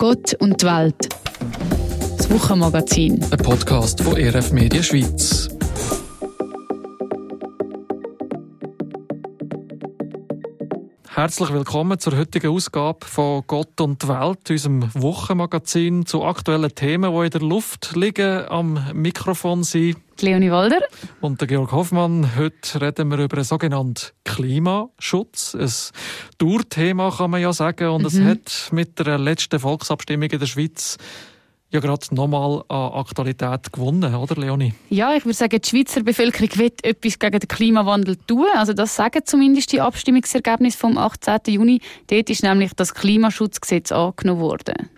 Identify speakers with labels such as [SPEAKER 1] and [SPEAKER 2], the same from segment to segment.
[SPEAKER 1] Gott und die Welt. Das Wochenmagazin.
[SPEAKER 2] Ein Podcast von ERF Media Schweiz. Herzlich willkommen zur heutigen Ausgabe von Gott und Welt, unserem Wochenmagazin zu aktuellen Themen, die in der Luft liegen. Am Mikrofon sind
[SPEAKER 1] Leonie Walder
[SPEAKER 2] und der Georg Hoffmann. Heute reden wir über einen sogenannten Klimaschutz. Ein Dauerthema kann man ja sagen und mhm. es hat mit der letzten Volksabstimmung in der Schweiz ja gerade nochmal an Aktualität gewonnen, oder Leonie?
[SPEAKER 1] Ja, ich würde sagen, die Schweizer Bevölkerung will etwas gegen den Klimawandel tun. Also das sagen zumindest die Abstimmungsergebnisse vom 18. Juni. Dort ist nämlich das Klimaschutzgesetz angenommen worden.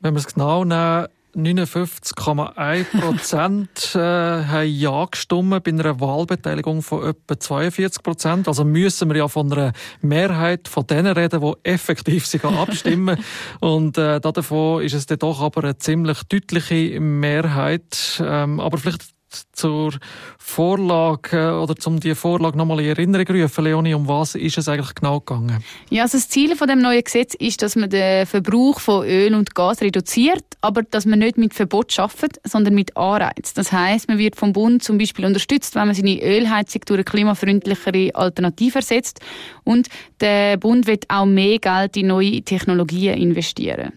[SPEAKER 2] Wenn wir es genau nehmen, 59,1 Prozent äh, haben Ja gestimmt bei einer Wahlbeteiligung von etwa 42 Prozent. Also müssen wir ja von einer Mehrheit von denen reden, die effektiv sich abstimmen. Und äh, davon ist es dann doch aber eine ziemlich deutliche Mehrheit. Ähm, aber vielleicht zur Vorlage oder zum die Vorlage nochmal in Erinnerung rufen, Leonie, um was ist es eigentlich genau gegangen?
[SPEAKER 1] Ja, also das Ziel von dem neuen Gesetz ist, dass man den Verbrauch von Öl und Gas reduziert, aber dass man nicht mit Verbot schafft, sondern mit Anreiz. Das heißt, man wird vom Bund zum Beispiel unterstützt, wenn man seine Ölheizung durch eine klimafreundlichere Alternative ersetzt und der Bund wird auch mehr Geld in neue Technologien investieren.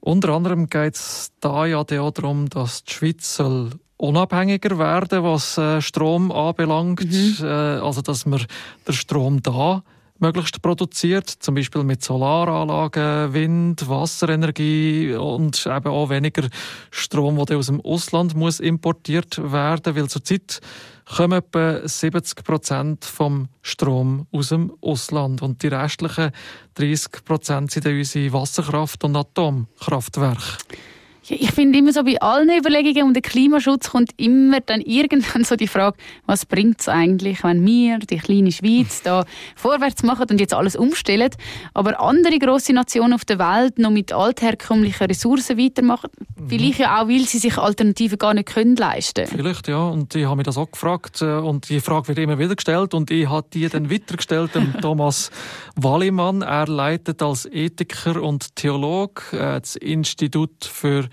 [SPEAKER 2] Unter anderem geht es da ja darum, dass die Schweiz soll unabhängiger werden, was äh, Strom anbelangt. Mhm. Äh, also, dass man den Strom da möglichst produziert, zum Beispiel mit Solaranlagen, Wind, Wasserenergie und eben auch weniger Strom, der aus dem Ausland muss importiert werden, weil zurzeit kommen etwa 70 Prozent vom Strom aus dem Ausland und die restlichen 30 Prozent sind unsere Wasserkraft- und Atomkraftwerke.
[SPEAKER 1] Ich finde immer so bei allen Überlegungen um den Klimaschutz kommt immer dann irgendwann so die Frage, was bringt es eigentlich, wenn wir, die kleine Schweiz, da vorwärts machen und jetzt alles umstellen, aber andere große Nationen auf der Welt noch mit altherkömmlichen Ressourcen weitermachen, mhm. vielleicht ja auch, weil sie sich Alternativen gar nicht können leisten.
[SPEAKER 2] Vielleicht ja, und ich habe mich das auch gefragt äh, und die Frage wird immer wieder gestellt und ich habe die dann weitergestellt dem Thomas Wallimann. Er leitet als Ethiker und Theolog äh, das Institut für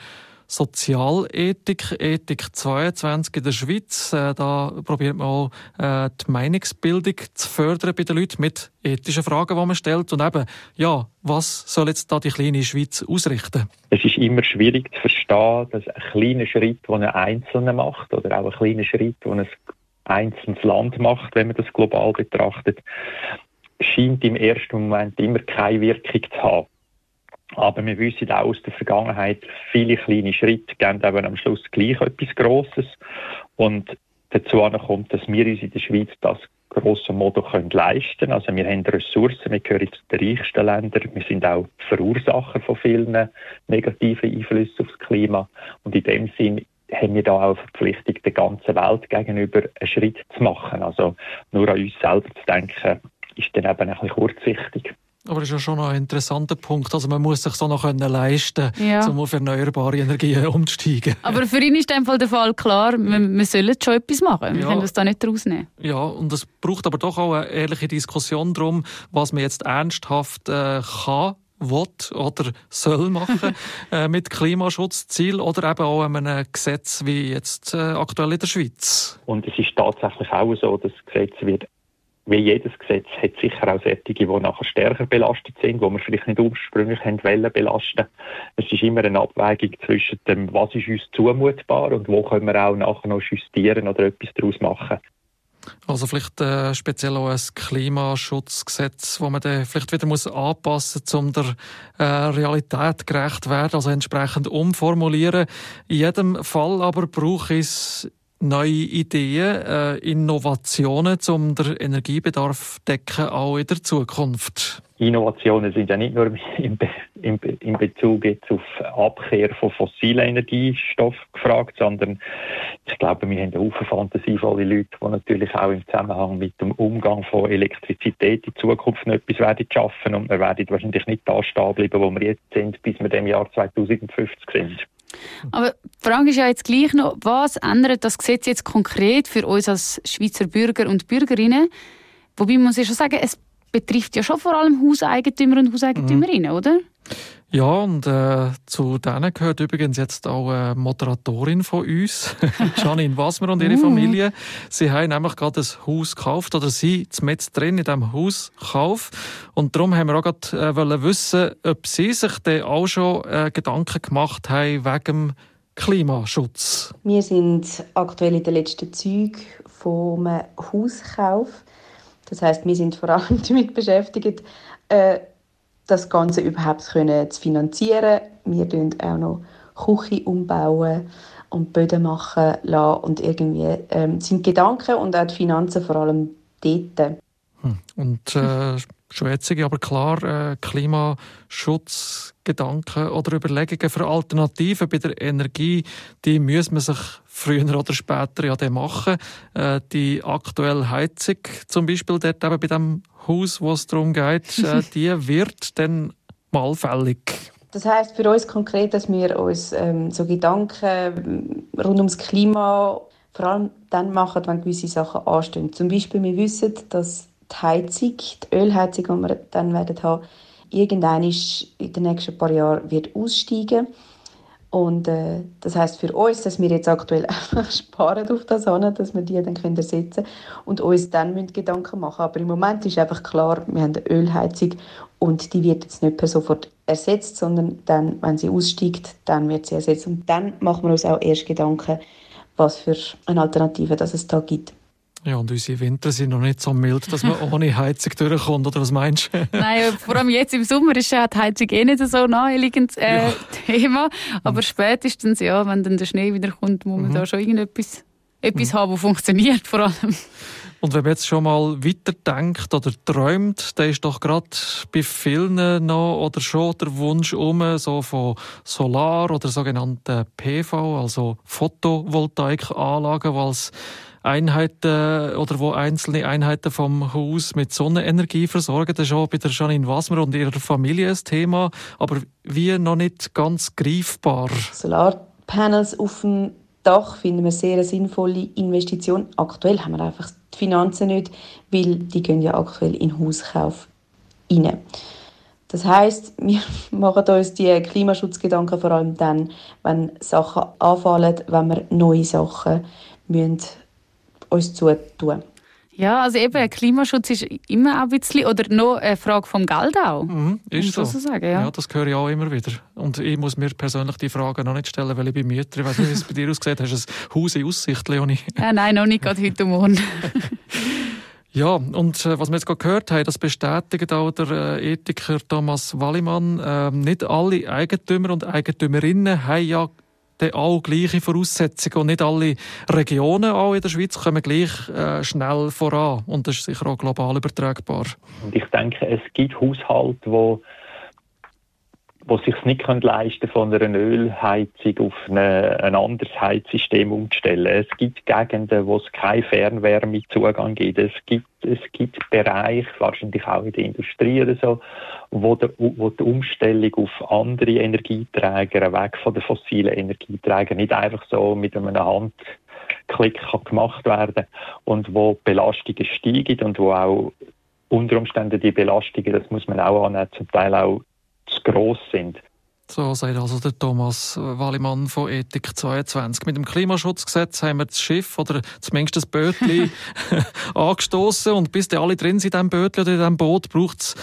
[SPEAKER 2] Sozialethik, Ethik 22 in der Schweiz. Äh, da probiert man auch äh, die Meinungsbildung zu fördern bei den Leuten mit ethischen Fragen, die man stellt. Und eben, ja, was soll jetzt da die kleine Schweiz ausrichten?
[SPEAKER 3] Es ist immer schwierig zu verstehen, dass ein kleiner Schritt, den ein Einzelner macht, oder auch ein kleiner Schritt, den ein einzelnes Land macht, wenn man das global betrachtet, scheint im ersten Moment immer keine Wirkung zu haben. Aber wir wissen auch aus der Vergangenheit, viele kleine Schritte geben eben am Schluss gleich etwas Grosses. Und dazu kommt, dass wir uns in der Schweiz das grosso modo können leisten Also wir haben Ressourcen, wir gehören zu den reichsten Ländern, wir sind auch Verursacher von vielen negativen Einflüssen aufs Klima. Und in dem Sinn haben wir da auch eine Verpflichtung, der ganzen Welt gegenüber einen Schritt zu machen. Also nur an uns selber zu denken, ist dann eben ein bisschen kurzsichtig.
[SPEAKER 2] Aber das ist ja schon ein interessanter Punkt. Also man muss sich so noch können leisten,
[SPEAKER 1] ja.
[SPEAKER 2] um auf erneuerbare Energien umzusteigen.
[SPEAKER 1] Aber für ihn ist in Fall der Fall klar, wir, wir sollen schon etwas machen. Wir ja. können das da nicht rausnehmen.
[SPEAKER 2] Ja, und es braucht aber doch auch eine ehrliche Diskussion darum, was man jetzt ernsthaft äh, kann will oder soll machen äh, mit Klimaschutzziel oder eben auch einem Gesetz wie jetzt äh, aktuell in der Schweiz.
[SPEAKER 3] Und es ist tatsächlich auch so, dass das Gesetz wird wie jedes Gesetz hat sicher auch solche, die nachher stärker belastet sind, wo wir vielleicht nicht ursprünglich haben wollen belasten. Es ist immer eine Abwägung zwischen dem, was ist uns zumutbar und wo können wir auch nachher noch justieren oder etwas daraus machen.
[SPEAKER 2] Also vielleicht äh, speziell auch ein Klimaschutzgesetz, wo man dann vielleicht wieder muss anpassen muss, um der äh, Realität gerecht werden, also entsprechend umformulieren. In jedem Fall aber braucht es neue Ideen, äh, Innovationen, um den Energiebedarf zu decken, auch in der Zukunft?
[SPEAKER 3] Innovationen sind ja nicht nur in, Be in, Be in Bezug jetzt auf Abkehr von fossilen Energiestoffen gefragt, sondern ich glaube, wir haben eine Haufen fantasievolle Leute, die natürlich auch im Zusammenhang mit dem Umgang von Elektrizität in Zukunft noch etwas werden schaffen und wir werden wahrscheinlich nicht da stehen bleiben, wo wir jetzt sind, bis wir dem Jahr 2050 sind.
[SPEAKER 1] Aber die Frage ist ja jetzt gleich noch, was ändert das Gesetz jetzt konkret für uns als Schweizer Bürger und Bürgerinnen? Wobei man muss ja schon sagen, es betrifft ja schon vor allem Hauseigentümer und Hauseigentümerinnen, mhm. oder?
[SPEAKER 2] Ja, und äh, zu denen gehört übrigens jetzt auch eine Moderatorin von uns, Janine Wasmer und ihre uh. Familie. Sie haben nämlich gerade ein Haus gekauft, oder sie mit drin in diesem Haus gekauft. Und darum haben wir auch gerade äh, wissen, ob sie sich dann auch schon äh, Gedanken gemacht haben wegen dem Klimaschutz.
[SPEAKER 4] Wir sind aktuell in den letzten Zügen vom Hauskauf. Das heißt, wir sind vor allem damit beschäftigt, äh, das Ganze überhaupt können zu finanzieren. Wir tun auch noch Küche umbauen und Böden machen lassen und irgendwie ähm, sind Gedanken und auch die Finanzen vor allem dort.
[SPEAKER 2] Hm. Und äh, schwätzige, aber klar äh, Klimaschutzgedanken oder Überlegungen für Alternativen bei der Energie, die muss man sich früher oder später ja machen. Äh, die aktuelle Heizung zum Beispiel dort eben bei dem Haus, wo es darum geht, äh, die wird dann mal fällig.
[SPEAKER 4] Das heißt für uns konkret, dass wir uns ähm, so Gedanken ähm, rund ums Klima vor allem dann machen, wenn gewisse Sachen anstehen. Zum Beispiel, wir wissen, dass die Heizung, die Ölheizung, die wir dann werden haben, irgendwann in den nächsten paar Jahren wird aussteigen und äh, das heißt für uns, dass wir jetzt aktuell einfach sparen auf das an, dass wir die dann können ersetzen und uns dann müssen Gedanken machen. Aber im Moment ist einfach klar, wir haben eine Ölheizung und die wird jetzt nicht per sofort ersetzt, sondern dann, wenn sie aussteigt, dann wird sie ersetzt. Und dann machen wir uns auch erst Gedanken, was für eine Alternative das es da gibt.
[SPEAKER 2] Ja, und unsere Winter sind noch nicht so mild, dass man ohne Heizung durchkommt, oder was meinst du?
[SPEAKER 1] Nein, vor allem jetzt im Sommer ist ja die Heizung eh nicht so naheliegendes äh, ja. Thema. Aber mhm. spätestens, ja, wenn dann der Schnee wieder kommt, muss man mhm. da schon irgendetwas etwas mhm. haben, das funktioniert vor allem.
[SPEAKER 2] Und wenn man jetzt schon mal weiterdenkt oder träumt, dann ist doch gerade bei vielen noch oder schon der Wunsch um, so von Solar- oder sogenannten PV, also Photovoltaikanlagen, die als Einheiten oder wo einzelne Einheiten vom Haus mit Sonnenenergie versorgen. Das ist auch bei der Janine Wasmer und ihrer Familie ein Thema, aber wie noch nicht ganz greifbar.
[SPEAKER 4] Solarpanels auf dem Dach finden wir sehr eine sinnvolle Investition. Aktuell haben wir einfach die Finanzen nicht, weil die gehen ja aktuell in Hauskauf rein. Das heißt, wir machen uns die Klimaschutzgedanken vor allem dann, wenn Sachen anfallen, wenn wir neue Sachen müssen uns zutun.
[SPEAKER 1] Ja, also eben, Klimaschutz ist immer ein bisschen, oder noch eine Frage vom Geld auch.
[SPEAKER 2] Mhm, ist so. Sagen, ja. ja. das höre ich auch immer wieder. Und ich muss mir persönlich die Frage noch nicht stellen, weil ich bin Mieter. Ich weiß nicht, wie es bei dir aussieht. Hast du ein Haus in Aussicht, Leonie?
[SPEAKER 1] Ja, nein, noch nicht gerade heute Morgen.
[SPEAKER 2] Ja, und äh, was wir jetzt gerade gehört haben, das bestätigt auch der äh, Ethiker Thomas Wallimann. Äh, nicht alle Eigentümer und Eigentümerinnen haben ja dann auch gleiche Voraussetzungen und nicht alle Regionen auch in der Schweiz kommen gleich äh, schnell voran und das ist sicher auch global übertragbar.
[SPEAKER 3] Und ich denke, es gibt Haushalte, wo wo sich nicht leisten können, von einer Ölheizung auf eine, ein anderes Heizsystem umzustellen. Es gibt Gegenden, wo es keinen Fernwärmezugang gibt. Es gibt, es gibt Bereiche, wahrscheinlich auch in der Industrie oder so, wo, der, wo die Umstellung auf andere Energieträger, weg von den fossilen Energieträgern, nicht einfach so mit einem Handklick kann gemacht werden und wo Belastungen steigen und wo auch unter Umständen die Belastungen, das muss man auch annehmen, zum Teil auch zu gross sind.
[SPEAKER 2] So sagt also der Thomas Wallimann von Ethik 22. Mit dem Klimaschutzgesetz haben wir das Schiff oder zumindest das Bötli angestoßen und bis die alle drin sind in diesem Bötli oder in diesem Boot braucht es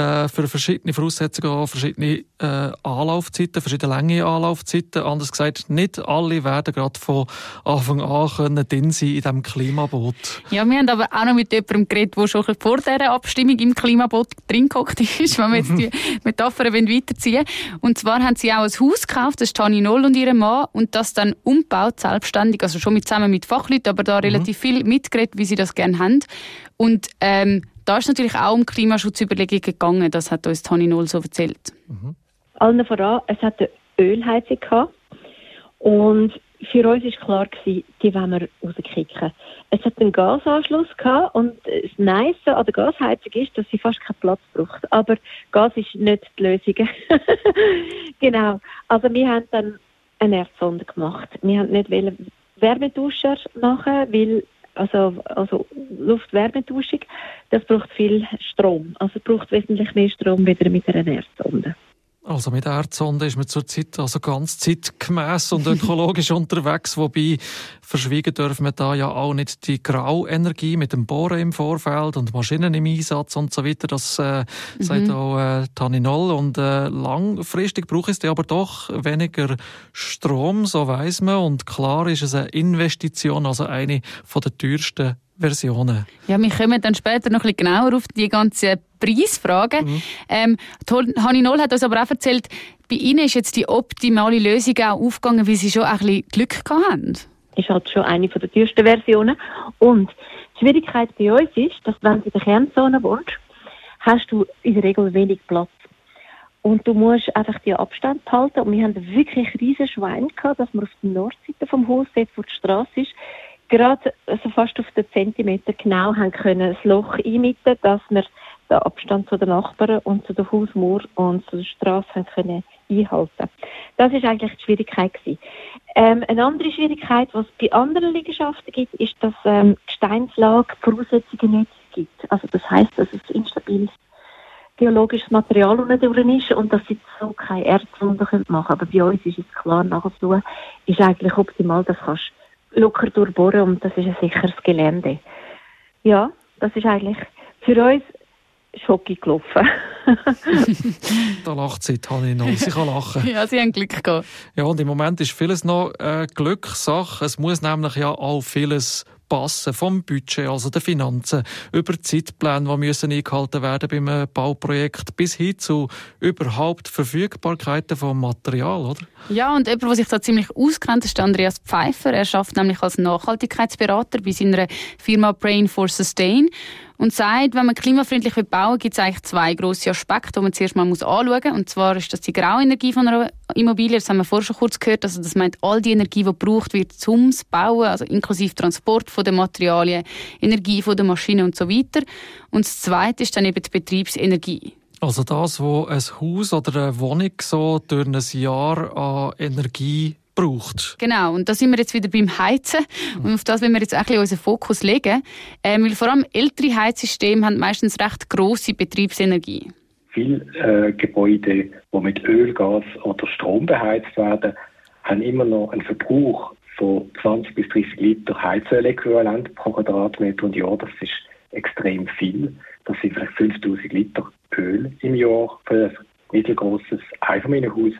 [SPEAKER 2] äh, für verschiedene Voraussetzungen auch verschiedene äh, Anlaufzeiten, verschiedene Länge Anlaufzeiten. Anders gesagt, nicht alle werden gerade von Anfang an können drin sein in diesem Klimaboot.
[SPEAKER 1] Ja, wir haben aber auch noch mit jemandem geredet, der schon vor dieser Abstimmung im Klimaboot drin gehockt ist, wenn wir jetzt die Metapher weiterziehen Und zwar haben sie auch ein Haus gekauft, das ist Tani Noll und ihre Mann, und das dann umgebaut, selbstständig, also schon mit, zusammen mit Fachleuten, aber da mhm. relativ viel mitgeredet, wie sie das gerne haben. Und ähm, da ist natürlich auch um Klimaschutzüberlegungen gegangen. Das hat uns Toni Null so erzählt.
[SPEAKER 5] Mhm. Allen voran, es hat eine Ölheizung gehabt. Und für uns war klar, gewesen, die wollen wir rauskicken. Es hat einen Gasanschluss gehabt und das Nice an der Gasheizung ist, dass sie fast keinen Platz braucht. Aber Gas ist nicht die Lösung. genau. Also wir haben dann eine Erdsonde gemacht. Wir haben nicht Wärmeduscher machen, weil also, also Luft-Wärmetauschung, das braucht viel Strom. Also braucht wesentlich mehr Strom wieder mit einer Erdsonde.
[SPEAKER 2] Also mit Erdsonde ist man zurzeit also ganz zeitgemäß und ökologisch unterwegs, wobei verschwiegen dürfen wir da ja auch nicht die Grauenergie mit dem Bohren im Vorfeld und Maschinen im Einsatz und so weiter. Das äh, mhm. sagt auch äh, Tani Noll und äh, langfristig braucht es aber doch weniger Strom, so weiß man und klar ist es eine Investition, also eine von der teuersten Versionen.
[SPEAKER 1] Ja, wir kommen dann später noch ein bisschen genauer auf die ganzen Preisfragen. Mhm. Ähm, Hanni Noll hat uns aber auch erzählt, bei Ihnen ist jetzt die optimale Lösung auch aufgegangen, weil Sie schon ein bisschen Glück gehabt haben.
[SPEAKER 5] Ist halt schon eine der teuersten Versionen. Und die Schwierigkeit bei uns ist, dass wenn du in der Kernzone wohnst, hast du in der Regel wenig Platz. Und du musst einfach die Abstand behalten. Und wir haben wirklich riesen Schwein gehabt, dass wir auf der Nordseite vom Haus, dort wo die Straße ist, gerade also fast auf den Zentimeter genau haben können das Loch einmitten, dass wir den Abstand zu den Nachbarn und zu der Hausmauer und zu der Straße haben können einhalten. Das ist eigentlich die Schwierigkeit gewesen. Ähm, eine andere Schwierigkeit, was es bei anderen Liegenschaften gibt, ist, dass ähm, die Steinslage Voraussetzungen nicht gibt. Also das heißt, dass es instabiles geologisches Material unten ist und dass sie so keine Erdwunder machen können. Aber bei uns ist es klar, nachher ist eigentlich optimal, das kannst locker durchbohren und das ist ein sicheres Gelände. Ja, das ist eigentlich für uns Schocki gelaufen.
[SPEAKER 2] da lacht sie, Tani noch. Sie kann lachen.
[SPEAKER 1] ja, sie haben Glück gehabt.
[SPEAKER 2] Ja, und im Moment ist vieles noch äh, Glückssache. Es muss nämlich ja auch vieles passen, vom Budget, also der Finanzen, über Zeitpläne, die müssen eingehalten werden beim Bauprojekt, bis hin zu überhaupt Verfügbarkeiten vom Material, oder?
[SPEAKER 1] Ja, und jemand, der sich da ziemlich auskennt, ist Andreas Pfeiffer. Er schafft nämlich als Nachhaltigkeitsberater bei seiner Firma Brain for Sustain und sagt, wenn man klimafreundlich bauen will, gibt es eigentlich zwei grosse Aspekte, die man zuerst mal anschauen muss. Und zwar ist das die Grauenergie von einer Immobilie. Das haben wir vorher schon kurz gehört. Also das meint all die Energie, die gebraucht wird zum Bauen, also inklusive Transport von den Materialien, Energie von der Maschine und so weiter. Und das Zweite ist dann eben die Betriebsenergie.
[SPEAKER 2] Also das, wo ein Haus oder eine Wohnung so durch ein Jahr an Energie braucht.
[SPEAKER 1] Genau, und da sind wir jetzt wieder beim Heizen. Und auf das wollen wir jetzt ein bisschen unseren Fokus legen. Ähm, weil vor allem ältere Heizsysteme haben meistens recht grosse Betriebsenergie.
[SPEAKER 6] Viele äh, Gebäude, die mit Öl, Gas oder Strom beheizt werden, haben immer noch einen Verbrauch von 20 bis 30 Liter Heizöl-Äquivalent pro Quadratmeter und Jahr. Das ist extrem viel. Das sind vielleicht 5000 Liter Öl im Jahr für ein mittelgroßes Einfamilienhaus.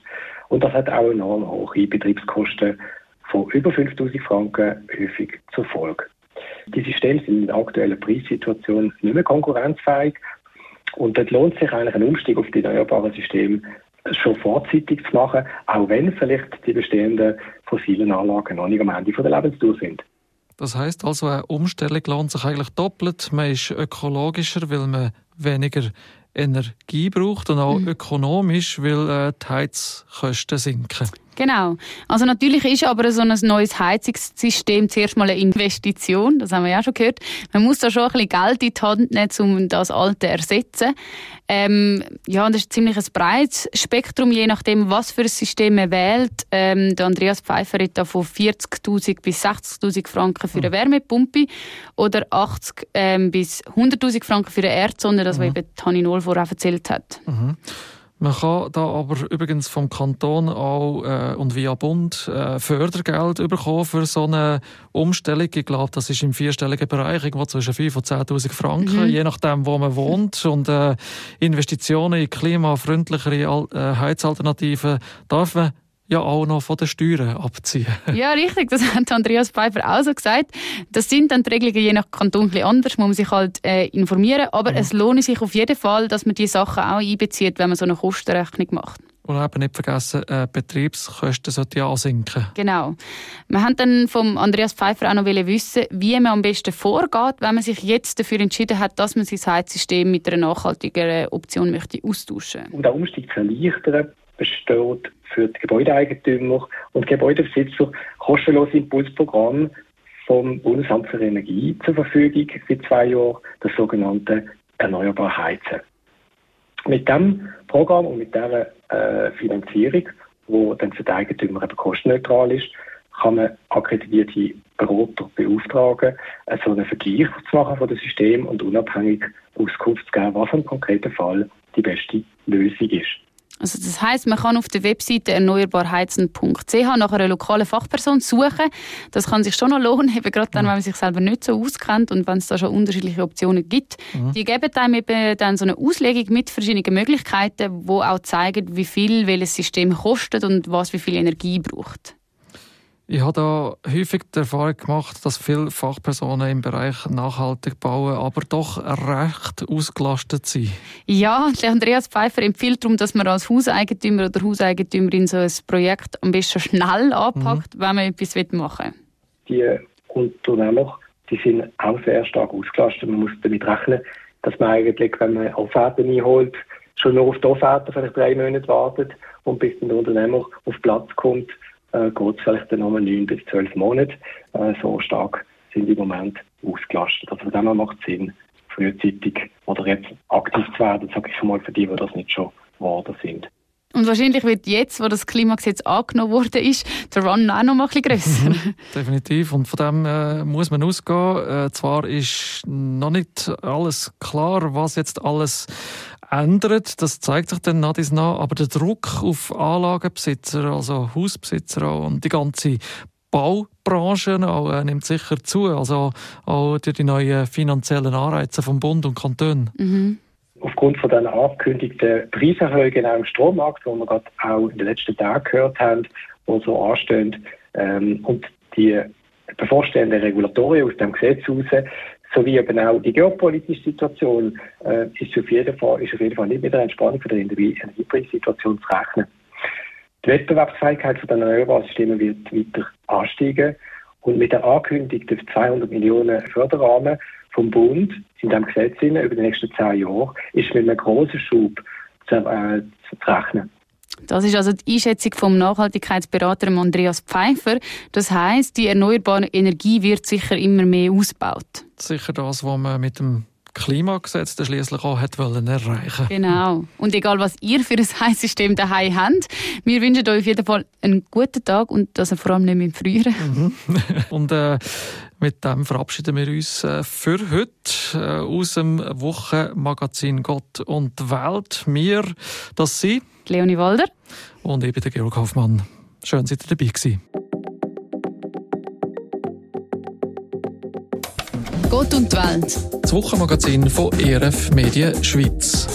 [SPEAKER 6] Und das hat auch enorm hohe Betriebskosten von über 5000 Franken häufig zur Folge. Die Systeme sind in der aktuellen Preissituation nicht mehr konkurrenzfähig. Und dort lohnt sich eigentlich ein Umstieg auf die erneuerbaren Systeme schon vorzeitig zu machen, auch wenn vielleicht die bestehenden fossilen Anlagen noch nicht am Ende der Lebenstour sind.
[SPEAKER 2] Das heißt also, eine Umstellung lohnt sich eigentlich doppelt. Man ist ökologischer, weil man weniger Energie braucht und auch mhm. ökonomisch, weil äh, die Heizkosten sinken.
[SPEAKER 1] Genau. Also natürlich ist aber so ein neues Heizungssystem zuerst mal eine Investition, das haben wir ja schon gehört. Man muss da schon ein bisschen Geld in die Hand nehmen, um das alte zu ersetzen. Ähm, ja, und das ist ziemlich ein breites Spektrum, je nachdem, was für ein System man wählt. Ähm, der Andreas Pfeiffer hat da von 40'000 bis 60'000 Franken für eine hm. Wärmepumpe oder 80 ähm, bis 100'000 Franken für eine Erdsonde, das mhm. was eben Tani Noll vorher erzählt hat.
[SPEAKER 2] Mhm. Man kann da aber übrigens vom Kanton auch äh, und via Bund äh, Fördergeld bekommen für so eine Umstellung. Ich glaube, das ist im vierstelligen Bereich, irgendwo zwischen 5.000 und 10.000 Franken, mhm. je nachdem, wo man wohnt. Und äh, Investitionen in klimafreundlichere äh, Heizalternativen darf man ja auch noch von den Steuern abziehen.
[SPEAKER 1] Ja, richtig. Das hat Andreas Pfeiffer auch so gesagt. Das sind dann die Regelungen je nach Kanton ein bisschen anders, muss man sich halt äh, informieren. Aber mhm. es lohnt sich auf jeden Fall, dass man die Sachen auch einbezieht, wenn man so eine Kostenrechnung macht.
[SPEAKER 2] Und eben nicht vergessen, äh, Betriebskosten sollten ja sinken.
[SPEAKER 1] Genau. Wir haben dann vom Andreas Pfeiffer auch noch wissen, wie man am besten vorgeht, wenn man sich jetzt dafür entschieden hat, dass man sein Heizsystem mit einer nachhaltigeren Option möchte austauschen
[SPEAKER 6] möchte. Um den Umstieg zu erleichtern, besteht für die Gebäudeeigentümer und Gebäudebesitzer kostenlose Impulsprogramm vom Bundesamt für Energie zur Verfügung seit zwei Jahren, das sogenannte Erneuerbar Heizen. Mit diesem Programm und mit dieser äh, Finanzierung, wo dann für die Eigentümer eben kostenneutral ist, kann man akkreditierte Berater beauftragen, so einen Vergleich zu machen von dem System und unabhängig Auskunft zu geben, was im konkreten Fall die beste Lösung ist.
[SPEAKER 1] Also das heißt, man kann auf der Webseite erneuerbarheizen.ch nach einer lokalen Fachperson suchen. Das kann sich schon noch lohnen, eben gerade dann, wenn man sich selber nicht so auskennt und wenn es da schon unterschiedliche Optionen gibt. Mhm. Die geben einem eben dann so eine Auslegung mit verschiedenen Möglichkeiten, wo auch zeigen, wie viel welches System kostet und was wie viel Energie braucht.
[SPEAKER 2] Ich habe da häufig die Erfahrung gemacht, dass viele Fachpersonen im Bereich nachhaltig bauen, aber doch recht ausgelastet sind.
[SPEAKER 1] Ja, der Andreas Pfeiffer empfiehlt darum, dass man als Hauseigentümer oder Hauseigentümerin so ein Projekt am besten schnell anpackt, mhm. wenn man etwas machen
[SPEAKER 6] will. Die Unternehmer die sind auch sehr stark ausgelastet. Man muss damit rechnen, dass man eigentlich, wenn man Offerten einholt, schon nur auf die Offerte vielleicht drei Monate wartet und bis der Unternehmer auf Platz kommt, äh, geht es vielleicht dann nochmal neun bis zwölf Monate. Äh, so stark sind die im Moment ausgelastet. Also von dem her macht es Sinn, frühzeitig oder jetzt aktiv zu werden, sage ich mal, für die, die das nicht schon geworden sind.
[SPEAKER 1] Und wahrscheinlich wird jetzt, wo das Klimagesetz angenommen wurde, ist, der Run auch noch mal ein bisschen grösser.
[SPEAKER 2] Definitiv. Und von dem äh, muss man ausgehen. Äh, zwar ist noch nicht alles klar, was jetzt alles ändert. Das zeigt sich dann nach dies nach. Aber der Druck auf Anlagenbesitzer, also Hausbesitzer und die ganze Baubranche auch, äh, nimmt sicher zu. Also auch durch die neuen finanziellen Anreize vom Bund und Kanton. Mhm.
[SPEAKER 6] Aufgrund von den angekündigten Preiserhöhungen auch im Strommarkt, die wir gerade auch in den letzten Tagen gehört haben, die so anstehen, ähm, und die bevorstehenden Regulatorien aus dem Gesetz heraus, sowie eben auch die geopolitische Situation äh, ist, auf jeden Fall, ist auf jeden Fall nicht mit der Entspannung von der Energiepreissituation zu rechnen. Die Wettbewerbsfähigkeit von den erneuerbaren Systemen wird weiter ansteigen und mit der angekündigten 200 Millionen Förderrahmen vom Bund in diesem Gesetz über die nächsten zehn Jahre ist mit einem großen Schub zu, äh, zu rechnen.
[SPEAKER 1] Das ist also die Einschätzung vom Nachhaltigkeitsberater Andreas Pfeiffer. Das heißt, die erneuerbare Energie wird sicher immer mehr ausgebaut.
[SPEAKER 2] Sicher das, was man mit dem Klimagesetz schließlich auch hat wollen erreichen.
[SPEAKER 1] Genau. Und egal was ihr für ein Heizsystem daheim habt, wir wünschen euch auf jeden Fall einen guten Tag und das vor allem nicht mehr früher. Mhm.
[SPEAKER 2] und äh, mit dem verabschieden wir uns äh, für heute äh, aus dem Wochenmagazin Gott und Welt. Wir, das sind
[SPEAKER 1] Leonie Walder
[SPEAKER 2] und ich bin der Georg Hoffmann. Schön, dass ihr dabei gewesen.
[SPEAKER 1] Gott und die Welt.
[SPEAKER 2] Das Wochenmagazin von ERF Medien Schweiz.